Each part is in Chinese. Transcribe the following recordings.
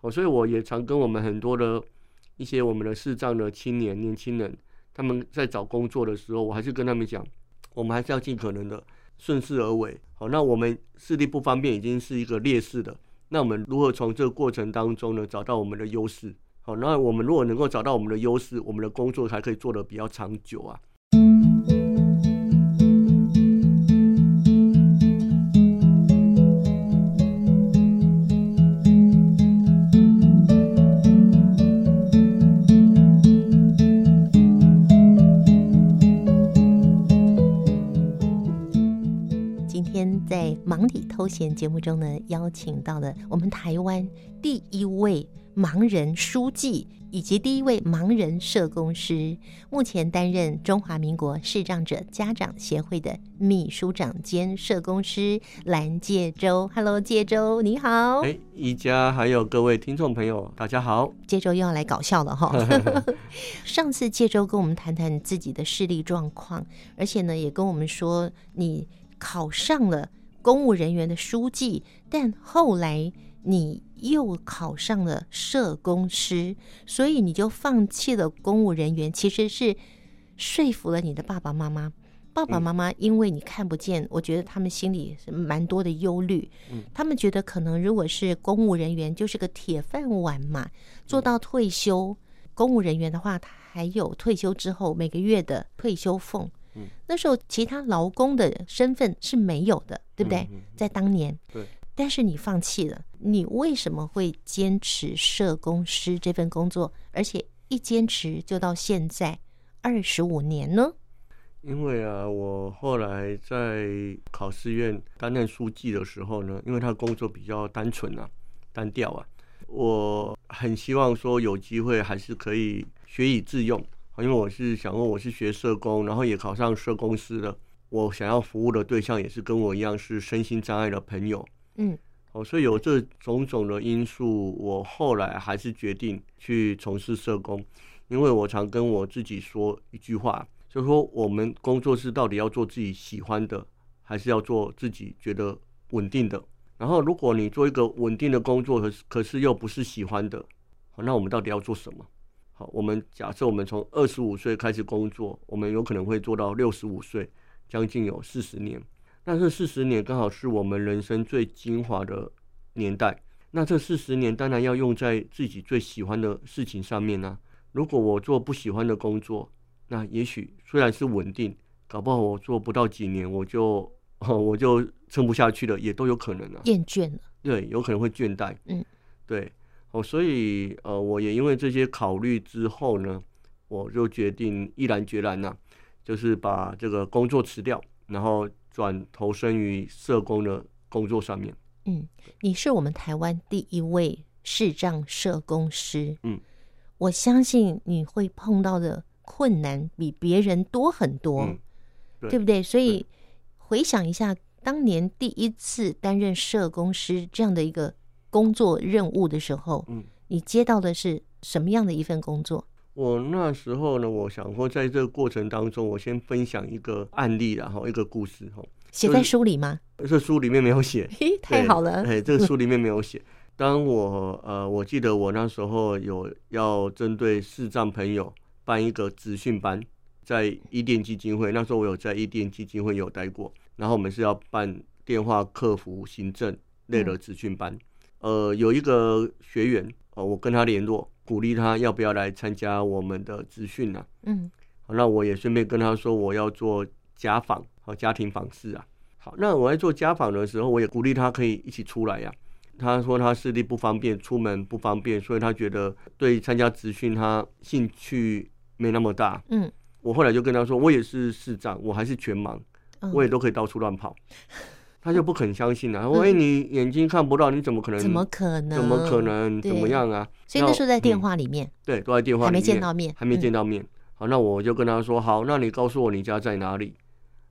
哦，所以我也常跟我们很多的一些我们的视障的青年年轻人，他们在找工作的时候，我还是跟他们讲，我们还是要尽可能的顺势而为。好，那我们视力不方便已经是一个劣势的，那我们如何从这个过程当中呢，找到我们的优势？好，那我们如果能够找到我们的优势，我们的工作才可以做得比较长久啊。忙里偷闲节目中呢，邀请到了我们台湾第一位。盲人书记以及第一位盲人社工师，目前担任中华民国视障者家长协会的秘书长兼社工师蓝介洲。Hello，介洲，你好。哎，宜家还有各位听众朋友，大家好。介洲又要来搞笑了哈。上次介洲跟我们谈谈自己的视力状况，而且呢，也跟我们说你考上了公务人员的书记，但后来。你又考上了社工师，所以你就放弃了公务人员，其实是说服了你的爸爸妈妈。爸爸妈妈因为你看不见，我觉得他们心里是蛮多的忧虑。他们觉得可能如果是公务人员，就是个铁饭碗嘛，做到退休。公务人员的话，他还有退休之后每个月的退休俸。那时候其他劳工的身份是没有的，对不对？在当年，对。但是你放弃了，你为什么会坚持社工师这份工作，而且一坚持就到现在二十五年呢？因为啊，我后来在考试院担任书记的时候呢，因为他工作比较单纯啊、单调啊，我很希望说有机会还是可以学以致用。因为我是想问，我是学社工，然后也考上社工师了，我想要服务的对象也是跟我一样是身心障碍的朋友。嗯，好，所以有这种种的因素，我后来还是决定去从事社工，因为我常跟我自己说一句话，就是说我们工作是到底要做自己喜欢的，还是要做自己觉得稳定的？然后如果你做一个稳定的工作，可是可是又不是喜欢的，好，那我们到底要做什么？好，我们假设我们从二十五岁开始工作，我们有可能会做到六十五岁，将近有四十年。那这四十年刚好是我们人生最精华的年代，那这四十年当然要用在自己最喜欢的事情上面呢、啊。如果我做不喜欢的工作，那也许虽然是稳定，搞不好我做不到几年我就我就撑不下去了，也都有可能啊。厌倦了，对，有可能会倦怠。嗯，对，哦，所以呃，我也因为这些考虑之后呢，我就决定毅然决然呐、啊，就是把这个工作辞掉，然后。转投身于社工的工作上面。嗯，你是我们台湾第一位视障社工师。嗯，我相信你会碰到的困难比别人多很多，嗯、对，对不对？所以回想一下，当年第一次担任社工师这样的一个工作任务的时候，嗯，你接到的是什么样的一份工作？我那时候呢，我想说，在这个过程当中，我先分享一个案例，然后一个故事，哈，写在书里吗？这书里面没有写，嘿，太好了，哎，这个书里面没有写。当我呃，我记得我那时候有要针对视障朋友办一个职训班，在伊甸基金会，那时候我有在伊甸基金会有待过，然后我们是要办电话客服行政类的职训班，呃，有一个学员，哦，我跟他联络。鼓励他要不要来参加我们的职训呢？嗯，好，那我也顺便跟他说我要做家访和家庭访视啊。好，那我在做家访的时候，我也鼓励他可以一起出来呀、啊。他说他视力不方便，出门不方便，所以他觉得对参加职训他兴趣没那么大。嗯，我后来就跟他说，我也是市长，我还是全盲，我也都可以到处乱跑。他就不肯相信了、啊，说：“哎、嗯，你眼睛看不到，你怎么可能？怎么可能？怎么可能？怎么样啊？”所以那时候在电话里面，嗯、对，都在电话里面，还没见到面，还没见到面。嗯、好，那我就跟他说：“好，那你告诉我你家在哪里？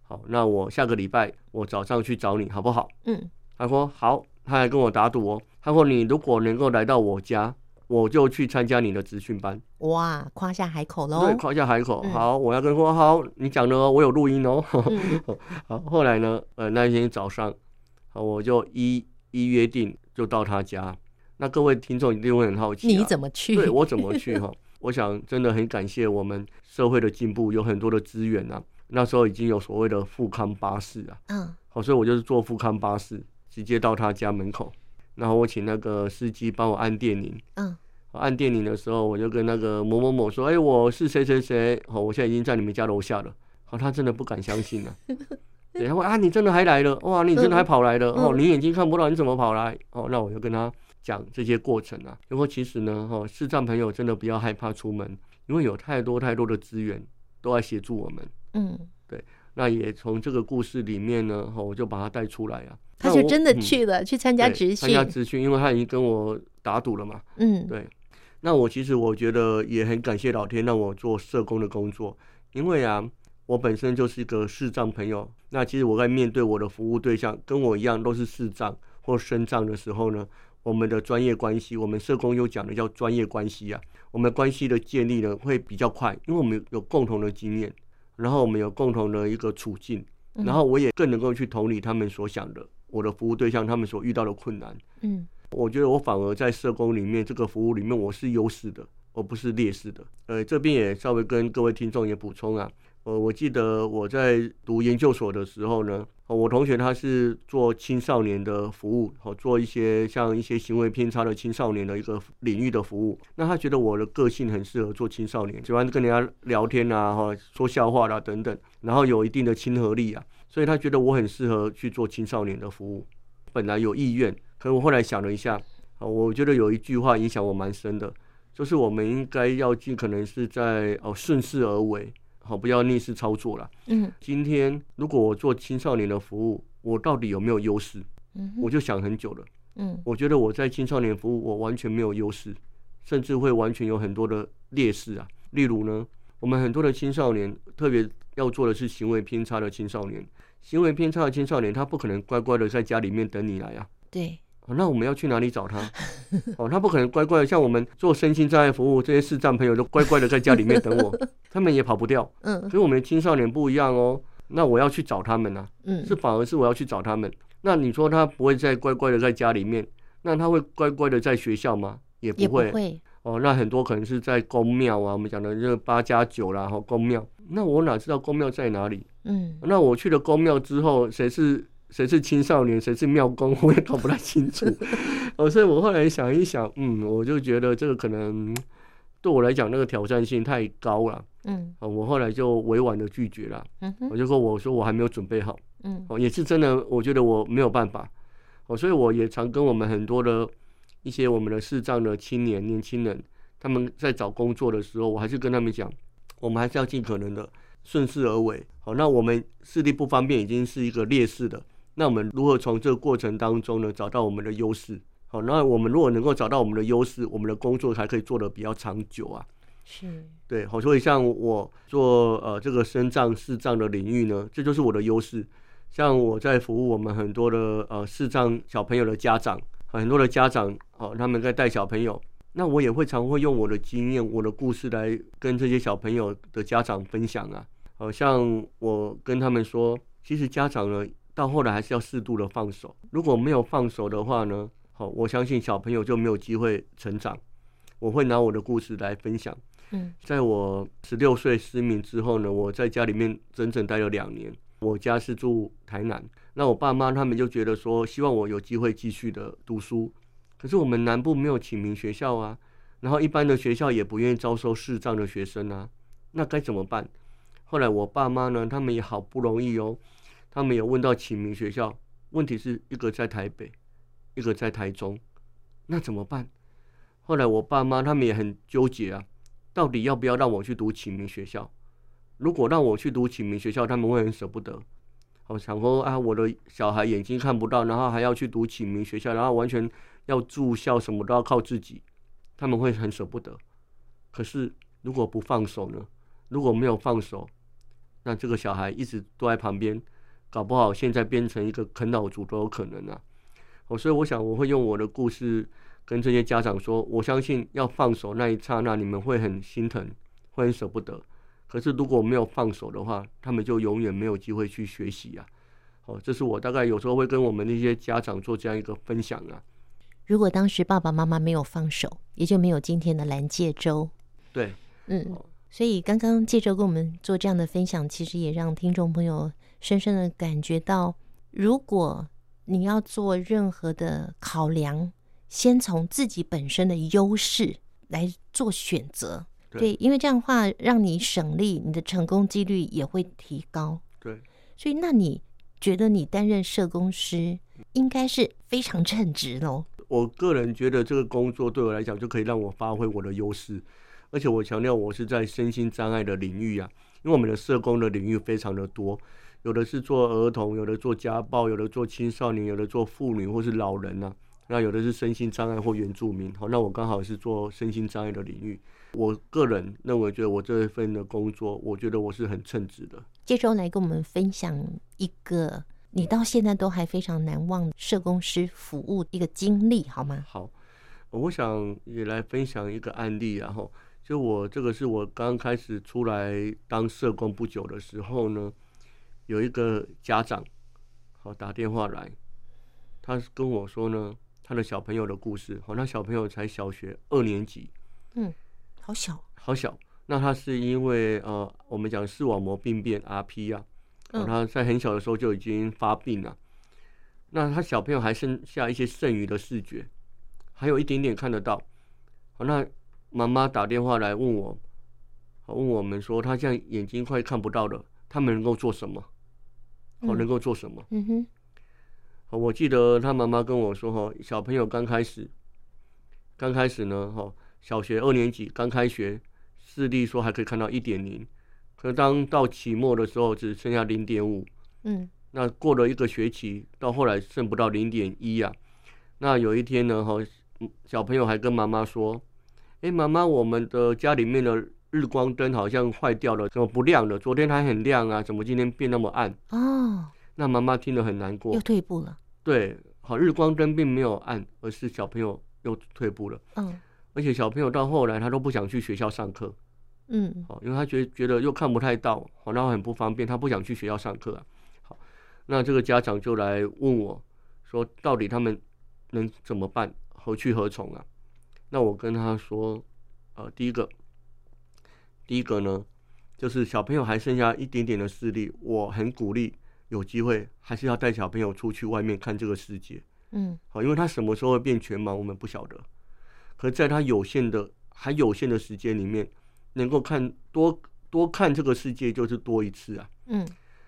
好，那我下个礼拜我早上去找你，好不好？”嗯，他说：“好。”他还跟我打赌哦，他说：“你如果能够来到我家。”我就去参加你的职训班，哇，夸下海口喽！对，夸下海口。好，我要跟他说好，你讲的哦，我有录音哦。嗯、好，后来呢，呃，那一天早上，好，我就一一约定就到他家。那各位听众一定会很好奇，你怎么去？对，我怎么去 哈？我想真的很感谢我们社会的进步，有很多的资源啊。那时候已经有所谓的富康巴士啊，嗯，好，所以我就是坐富康巴士，直接到他家门口，然后我请那个司机帮我按电铃，嗯，按电铃的时候，我就跟那个某某某说，哎，我是谁谁谁，好，我现在已经在你们家楼下了，好，他真的不敢相信啊，对，他说啊，你真的还来了，哇，你真的还跑来了，哦，你眼睛看不到，你怎么跑来？哦，那我就跟他讲这些过程啊，然后其实呢，哈，视障朋友真的不要害怕出门，因为有太多太多的资源都在协助我们。嗯，对，那也从这个故事里面呢，我就把他带出来啊。他就真的去了，嗯、去参加职训，参加职训，因为他已经跟我打赌了嘛。嗯，对。那我其实我觉得也很感谢老天让我做社工的工作，因为啊，我本身就是一个视障朋友。那其实我在面对我的服务对象跟我一样都是视障或身障的时候呢，我们的专业关系，我们社工又讲的叫专业关系啊，我们关系的建立呢会比较快，因为我们有共同的经验。然后我们有共同的一个处境，然后我也更能够去同理他们所想的，我的服务对象他们所遇到的困难。嗯，我觉得我反而在社工里面这个服务里面我是优势的，而不是劣势的。呃，这边也稍微跟各位听众也补充啊。呃，我记得我在读研究所的时候呢，我同学他是做青少年的服务，好做一些像一些行为偏差的青少年的一个领域的服务。那他觉得我的个性很适合做青少年，喜欢跟人家聊天啊，哈，说笑话啦等等，然后有一定的亲和力啊，所以他觉得我很适合去做青少年的服务。本来有意愿，可是我后来想了一下，我觉得有一句话影响我蛮深的，就是我们应该要尽可能是在哦顺势而为。好，不要逆势操作了。嗯，今天如果我做青少年的服务，我到底有没有优势？嗯，我就想很久了。嗯，我觉得我在青少年服务，我完全没有优势，甚至会完全有很多的劣势啊。例如呢，我们很多的青少年，特别要做的是行为偏差的青少年。行为偏差的青少年，他不可能乖乖的在家里面等你来啊。对。那我们要去哪里找他？哦，他不可能乖乖的，像我们做身心障碍服务，这些视障朋友都乖乖的在家里面等我，他们也跑不掉。嗯，所以我们的青少年不一样哦。那我要去找他们呢？嗯，是反而是我要去找他们。那你说他不会再乖乖的在家里面，那他会乖乖的在学校吗？也不会。不会。哦，那很多可能是在宫庙啊，我们讲的这个八加九啦，哈，宫庙。那我哪知道宫庙在哪里？嗯，那我去了宫庙之后，谁是？谁是青少年，谁是庙公，我也搞不太清楚。哦，所以我后来想一想，嗯，我就觉得这个可能对我来讲，那个挑战性太高了。嗯，哦，我后来就委婉的拒绝了。嗯，我就说，我说我还没有准备好。嗯，哦，也是真的，我觉得我没有办法。哦，所以我也常跟我们很多的一些我们的视障的青年年轻人，他们在找工作的时候，我还是跟他们讲，我们还是要尽可能的顺势而为。好，那我们视力不方便已经是一个劣势的。那我们如何从这个过程当中呢，找到我们的优势？好，那我们如果能够找到我们的优势，我们的工作才可以做得比较长久啊。是，对，好，所以像我做呃这个身障视障的领域呢，这就是我的优势。像我在服务我们很多的呃视障小朋友的家长，很多的家长，哦，他们在带小朋友，那我也会常会用我的经验、我的故事来跟这些小朋友的家长分享啊。好像我跟他们说，其实家长呢。到后来还是要适度的放手，如果没有放手的话呢，好，我相信小朋友就没有机会成长。我会拿我的故事来分享。嗯，在我十六岁失明之后呢，我在家里面整整待了两年。我家是住台南，那我爸妈他们就觉得说，希望我有机会继续的读书。可是我们南部没有启明学校啊，然后一般的学校也不愿意招收视障的学生啊，那该怎么办？后来我爸妈呢，他们也好不容易哦。他们有问到启明学校，问题是一个在台北，一个在台中，那怎么办？后来我爸妈他们也很纠结啊，到底要不要让我去读启明学校？如果让我去读启明学校，他们会很舍不得。我想说啊，我的小孩眼睛看不到，然后还要去读启明学校，然后完全要住校，什么都要靠自己，他们会很舍不得。可是如果不放手呢？如果没有放手，那这个小孩一直都在旁边。搞不好现在变成一个啃老族都有可能啊！哦，所以我想我会用我的故事跟这些家长说，我相信要放手那一刹那，你们会很心疼，会很舍不得。可是如果没有放手的话，他们就永远没有机会去学习啊。哦，这是我大概有时候会跟我们那些家长做这样一个分享啊。如果当时爸爸妈妈没有放手，也就没有今天的蓝介洲。对，嗯，所以刚刚介洲跟我们做这样的分享，其实也让听众朋友深深的感觉到，如果你要做任何的考量，先从自己本身的优势来做选择。对，因为这样的话让你省力，你的成功几率也会提高。对，所以那你觉得你担任社工师应该是非常称职喽？我个人觉得这个工作对我来讲就可以让我发挥我的优势，而且我强调我是在身心障碍的领域啊，因为我们的社工的领域非常的多，有的是做儿童，有的做家暴，有的做青少年，有的做妇女或是老人啊，那有的是身心障碍或原住民。好，那我刚好是做身心障碍的领域，我个人认为，觉得我这一份的工作，我觉得我是很称职的。接着来跟我们分享一个。你到现在都还非常难忘社工师服务一个经历，好吗？好，我想也来分享一个案例，然后就我这个是我刚开始出来当社工不久的时候呢，有一个家长好打电话来，他跟我说呢，他的小朋友的故事，好，那小朋友才小学二年级，嗯，好小，好小，那他是因为呃，我们讲视网膜病变 RP 啊。哦，他在很小的时候就已经发病了，那他小朋友还剩下一些剩余的视觉，还有一点点看得到。好，那妈妈打电话来问我，问我们说他现在眼睛快看不到了，他们能够做什么？哦，能够做什么？嗯哼。我记得他妈妈跟我说，哈，小朋友刚开始，刚开始呢，哈，小学二年级刚开学，视力说还可以看到一点零。可当到期末的时候，只剩下零点五。嗯，那过了一个学期，到后来剩不到零点一啊。那有一天呢，哈，小朋友还跟妈妈说：“哎，妈妈，我们的家里面的日光灯好像坏掉了，怎么不亮了？昨天还很亮啊，怎么今天变那么暗？”哦，那妈妈听了很难过，又退步了。对，好，日光灯并没有暗，而是小朋友又退步了。嗯，而且小朋友到后来他都不想去学校上课。嗯，好，因为他觉得觉得又看不太到，好，然后很不方便，他不想去学校上课啊。好，那这个家长就来问我，说到底他们能怎么办，何去何从啊？那我跟他说，呃，第一个，第一个呢，就是小朋友还剩下一点点的视力，我很鼓励有机会还是要带小朋友出去外面看这个世界。嗯，好，因为他什么时候会变全盲，我们不晓得。可在他有限的还有限的时间里面。能够看多多看这个世界，就是多一次啊。嗯，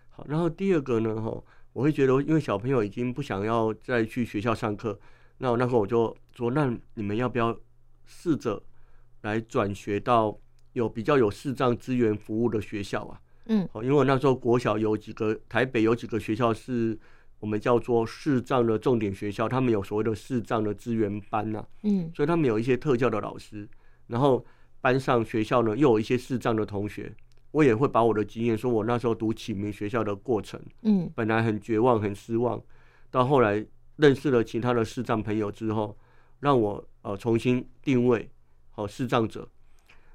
好，然后第二个呢，哈，我会觉得，因为小朋友已经不想要再去学校上课，那我那时候我就说，那你们要不要试着来转学到有比较有视障资源服务的学校啊？嗯，好，因为我那时候国小有几个，台北有几个学校是我们叫做视障的重点学校，他们有所谓的视障的资源班呐、啊。嗯，所以他们有一些特教的老师，然后。班上学校呢，又有一些视障的同学，我也会把我的经验说，我那时候读启明学校的过程，嗯，本来很绝望、很失望，到后来认识了其他的视障朋友之后，让我呃重新定位好视障者，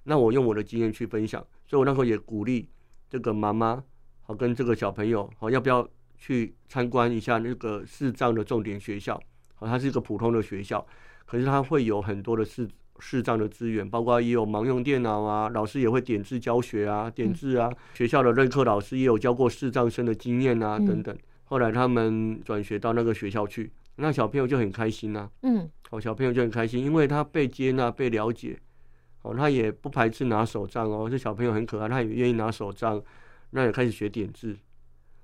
那我用我的经验去分享，所以我那时候也鼓励这个妈妈好跟这个小朋友好，要不要去参观一下那个视障的重点学校？好，它是一个普通的学校，可是它会有很多的视。视障的资源，包括也有盲用电脑啊，老师也会点字教学啊，点字啊。学校的任课老师也有教过视障生的经验啊，等等。后来他们转学到那个学校去，那小朋友就很开心呐。嗯，好，小朋友就很开心，因为他被接纳、被了解。哦，他也不排斥拿手杖哦，这小朋友很可爱，他也愿意拿手杖，那也开始学点字。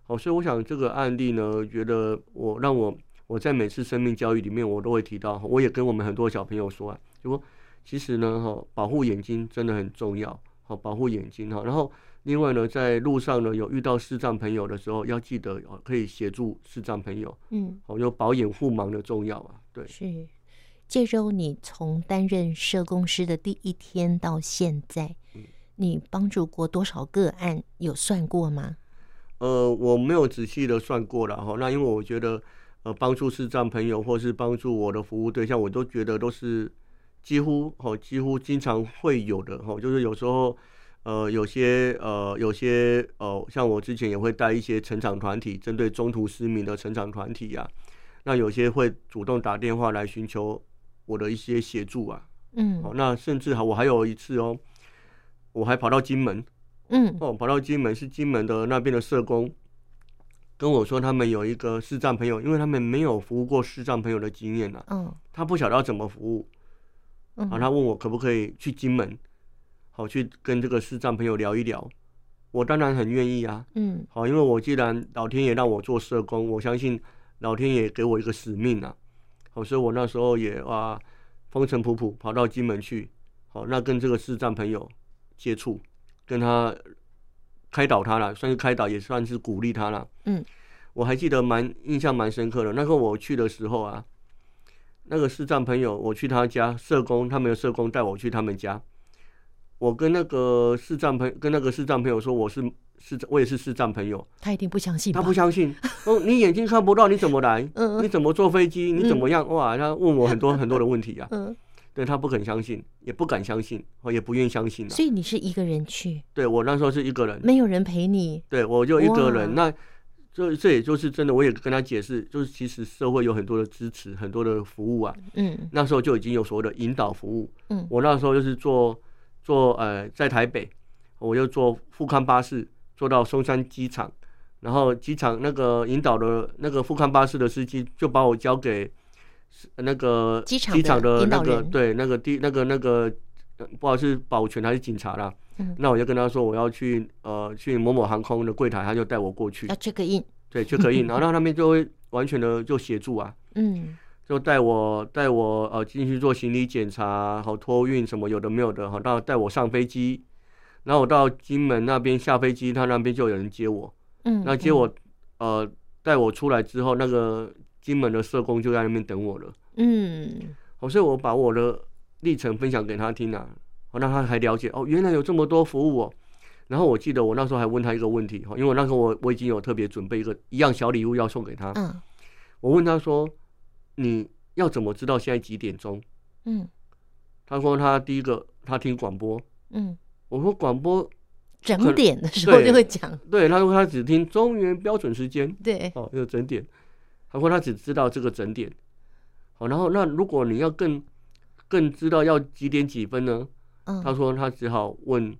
好，所以我想这个案例呢，觉得我让我我在每次生命教育里面，我都会提到，我也跟我们很多小朋友说啊，就说。其实呢，哈，保护眼睛真的很重要，好，保护眼睛哈。然后，另外呢，在路上呢，有遇到视障朋友的时候，要记得哦，可以协助视障朋友，嗯，好，有保眼护盲的重要啊。对，是。介周，你从担任社工师的第一天到现在，你帮助过多少个案？有算过吗？呃，我没有仔细的算过了哈。那因为我觉得，呃，帮助视障朋友或是帮助我的服务对象，我都觉得都是。几乎哦，几乎经常会有的哈，就是有时候，呃，有些呃，有些呃，像我之前也会带一些成长团体，针对中途失明的成长团体呀、啊。那有些会主动打电话来寻求我的一些协助啊。嗯，哦，那甚至哈，我还有一次哦，我还跑到金门，嗯，哦，跑到金门是金门的那边的社工跟我说，他们有一个视障朋友，因为他们没有服务过视障朋友的经验呐，嗯，他不晓得要怎么服务，嗯，啊，他问我可不可以去金门，好去跟这个视障朋友聊一聊，我当然很愿意啊，嗯，好，因为我既然老天爷让我做社工，我相信老天爷给我一个使命啊，好，所以我那时候也啊。风尘仆仆跑到金门去，好，那跟这个视障朋友接触，跟他开导他了，算是开导，也算是鼓励他了。嗯，我还记得蛮印象蛮深刻的。那个我去的时候啊，那个视障朋友，我去他家，社工他们的社工带我去他们家，我跟那个视障朋跟那个视障朋友说我是。是，我也是视障朋友，他一定不相信。他不相信，哦，你眼睛看不到，你怎么来？嗯，你怎么坐飞机？你怎么样？嗯、哇，他问我很多很多的问题啊。嗯，对他不肯相信，也不敢相信，哦，也不愿意相信。所以你是一个人去？对，我那时候是一个人，没有人陪你。对，我就一个人。那这这也就是真的，我也跟他解释，就是其实社会有很多的支持，很多的服务啊。嗯，那时候就已经有所谓的引导服务。嗯，我那时候就是坐坐呃，在台北，我就坐富康巴士。坐到松山机场，然后机场那个引导的那个富康巴士的司机就把我交给那个机场机场的那个对那个地那个那个不好意思保全还是警察啦，嗯，那我就跟他说我要去呃去某某航空的柜台，他就带我过去。要 check in，对 check in，然后那边就会完全的就协助啊，嗯，就带我带我呃进去做行李检查，好托运什么有的没有的，好到带我上飞机。然后我到金门那边下飞机，他那边就有人接我。嗯，那接我，嗯、呃，带我出来之后，那个金门的社工就在那边等我了。嗯，好，所以我把我的历程分享给他听啊，好，让他还了解哦，原来有这么多服务哦。然后我记得我那时候还问他一个问题，哈，因为我那时候我我已经有特别准备一个一样小礼物要送给他。嗯，我问他说，你要怎么知道现在几点钟？嗯，他说他第一个他听广播。嗯。我说广播整点的时候就会讲，对，他说他只听中原标准时间，对，哦，有整点，他说他只知道这个整点，好，然后那如果你要更更知道要几点几分呢？嗯，他说他只好问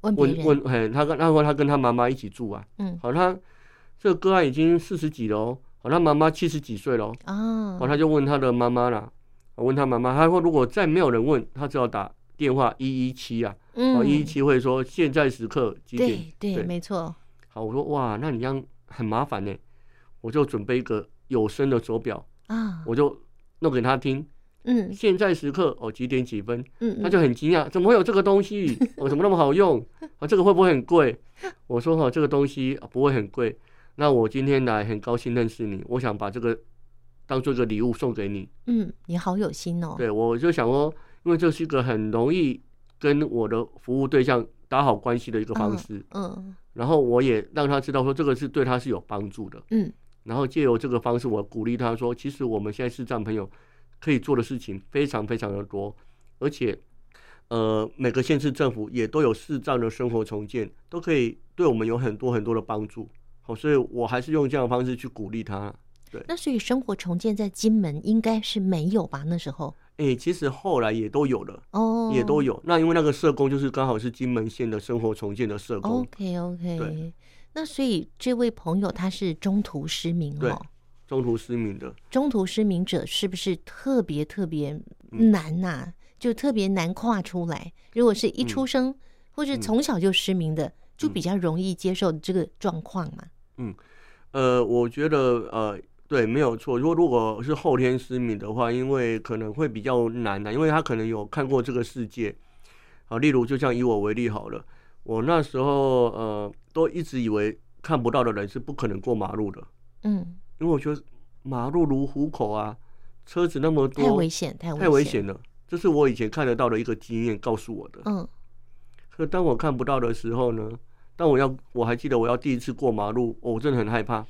问问问，嘿，他跟他说他跟他妈妈一起住啊，嗯，好，他这个个案已经四十几了哦，好，他妈妈七十几岁了哦，好，他就问他的妈妈啦，我问他妈妈，他说如果再没有人问，他只好打电话一一七啊。哦，一一七会说现在时刻几点？对对，对没错。好，我说哇，那你这样很麻烦呢，我就准备一个有声的手表啊，我就弄给他听。嗯，现在时刻哦几点几分？嗯，他就很惊讶，怎么会有这个东西？哦，怎么那么好用？啊，这个会不会很贵？我说哈，这个东西不会很贵。那我今天来很高兴认识你，我想把这个当做一个礼物送给你。嗯，你好有心哦。对，我就想说，因为这是一个很容易。跟我的服务对象打好关系的一个方式，嗯，然后我也让他知道说这个是对他是有帮助的，嗯，然后借由这个方式，我鼓励他说，其实我们现在视障朋友可以做的事情非常非常的多，而且，呃，每个县市政府也都有视障的生活重建，都可以对我们有很多很多的帮助，好，所以我还是用这样的方式去鼓励他，对。那所以生活重建在金门应该是没有吧？那时候。哎、欸，其实后来也都有了哦，也都有。那因为那个社工就是刚好是金门县的生活重建的社工。OK OK。对。那所以这位朋友他是中途失明哦。对，中途失明的。中途失明者是不是特别特别难呐、啊嗯？就特别难跨出来。如果是一出生、嗯、或者从小就失明的、嗯，就比较容易接受这个状况嘛。嗯，呃，我觉得呃。对，没有错。如果如果是后天失明的话，因为可能会比较难的，因为他可能有看过这个世界。好，例如就像以我为例好了，我那时候呃都一直以为看不到的人是不可能过马路的。嗯，因为我觉得马路如虎口啊，车子那么多，太危险，太危险，太危险了。这是我以前看得到的一个经验告诉我的。嗯，可当我看不到的时候呢，当我要我还记得我要第一次过马路，我真的很害怕。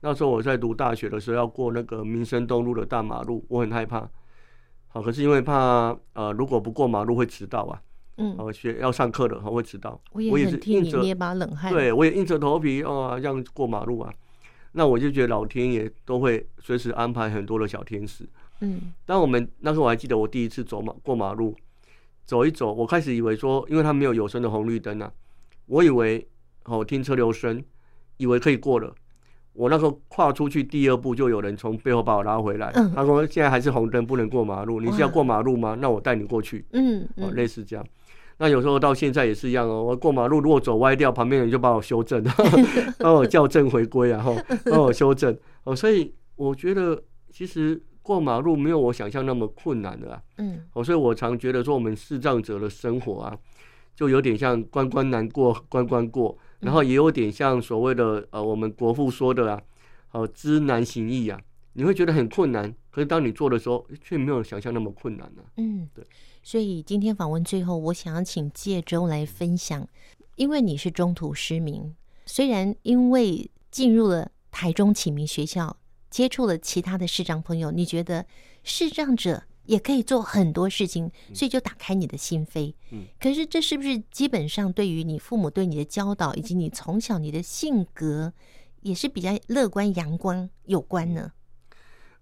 那时候我在读大学的时候要过那个民生东路的大马路，我很害怕。好，可是因为怕呃，如果不过马路会迟到啊。嗯。哦，学要上课的，会迟到。我也是替你捏把冷汗。对，我也硬着头皮哦，这样过马路啊。那我就觉得老天爷都会随时安排很多的小天使。嗯，当我们那时候我还记得我第一次走马过马路，走一走，我开始以为说，因为它没有有声的红绿灯啊，我以为哦听车流声，以为可以过了。我那时候跨出去第二步，就有人从背后把我拉回来。嗯、他说：“现在还是红灯，不能过马路。你是要过马路吗？那我带你过去。嗯”嗯，哦，类似这样。那有时候到现在也是一样哦。我过马路如果走歪掉，旁边人就把我修正，帮我校正回归啊，哈，帮我修正。哦，所以我觉得其实过马路没有我想象那么困难的啊。嗯。哦，所以我常觉得说，我们视障者的生活啊，就有点像关关难过 关关过。然后也有点像所谓的呃，我们国父说的啊，呃，知难行易啊，你会觉得很困难，可是当你做的时候，却没有想象那么困难呢、啊。嗯，对。所以今天访问最后，我想要请介周来分享，因为你是中途失明，虽然因为进入了台中启明学校，接触了其他的视障朋友，你觉得视障者，也可以做很多事情，所以就打开你的心扉。嗯，可是这是不是基本上对于你父母对你的教导，以及你从小你的性格，也是比较乐观阳光有关呢？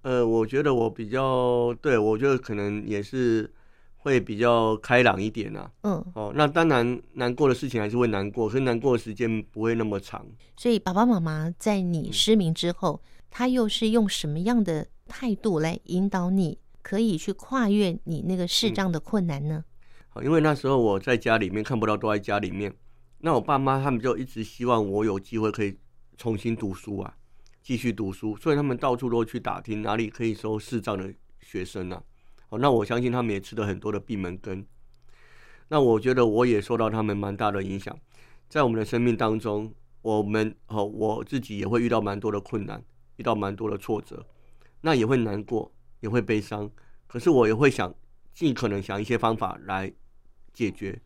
呃，我觉得我比较对，我觉得可能也是会比较开朗一点啊。嗯，哦，那当然难过的事情还是会难过，可是难过的时间不会那么长。所以爸爸妈妈在你失明之后，嗯，他又是用什么样的态度来引导你？可以去跨越你那个视障的困难呢？好，因为那时候我在家里面看不到，都在家里面。那我爸妈他们就一直希望我有机会可以重新读书啊，继续读书，所以他们到处都去打听哪里可以收视障的学生啊。好，那我相信他们也吃了很多的闭门羹。那我觉得我也受到他们蛮大的影响，在我们的生命当中，我们哦我自己也会遇到蛮多的困难，遇到蛮多的挫折，那也会难过。也会悲伤，可是我也会想尽可能想一些方法来解决、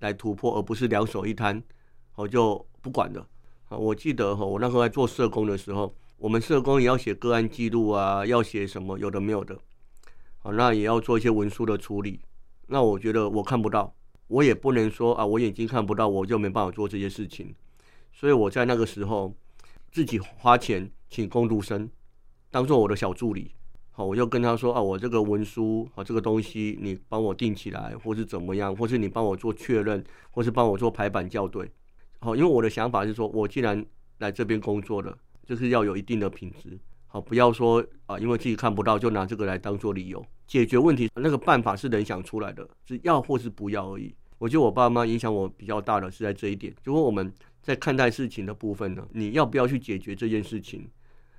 来突破，而不是两手一摊，我就不管了。啊，我记得哈，我那时候在做社工的时候，我们社工也要写个案记录啊，要写什么有的没有的，好，那也要做一些文书的处理。那我觉得我看不到，我也不能说啊，我眼睛看不到，我就没办法做这些事情。所以我在那个时候自己花钱请工读生当做我的小助理。好，我就跟他说啊，我这个文书啊，这个东西你帮我订起来，或是怎么样，或是你帮我做确认，或是帮我做排版校对。好，因为我的想法是说，我既然来这边工作了，就是要有一定的品质。好，不要说啊，因为自己看不到，就拿这个来当做理由解决问题。那个办法是人想出来的，是要或是不要而已。我觉得我爸妈影响我比较大的是在这一点，就说我们在看待事情的部分呢，你要不要去解决这件事情？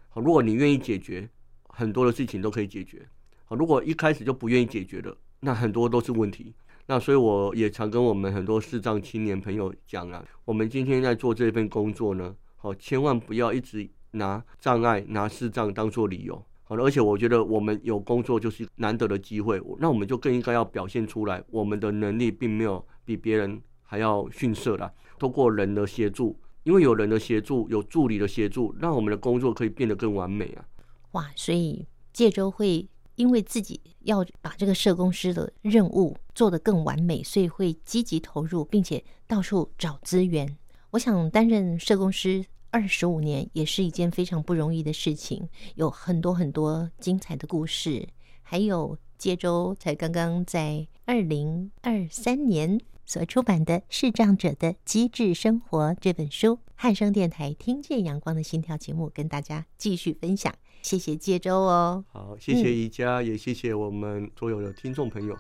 好，如果你愿意解决。很多的事情都可以解决，好，如果一开始就不愿意解决的，那很多都是问题。那所以我也常跟我们很多视障青年朋友讲啊，我们今天在做这份工作呢，好，千万不要一直拿障碍、拿视障当做理由。好了，而且我觉得我们有工作就是难得的机会，那我们就更应该要表现出来，我们的能力并没有比别人还要逊色啦。通过人的协助，因为有人的协助，有助理的协助，让我们的工作可以变得更完美啊。哇，所以介州会因为自己要把这个社工师的任务做得更完美，所以会积极投入，并且到处找资源。我想担任社工师二十五年也是一件非常不容易的事情，有很多很多精彩的故事。还有介州才刚刚在二零二三年所出版的《视障者的机智生活》这本书，汉声电台听见阳光的心跳节目，跟大家继续分享。谢谢介周哦，好，谢谢宜家，嗯，也谢谢我们所有的听众朋友。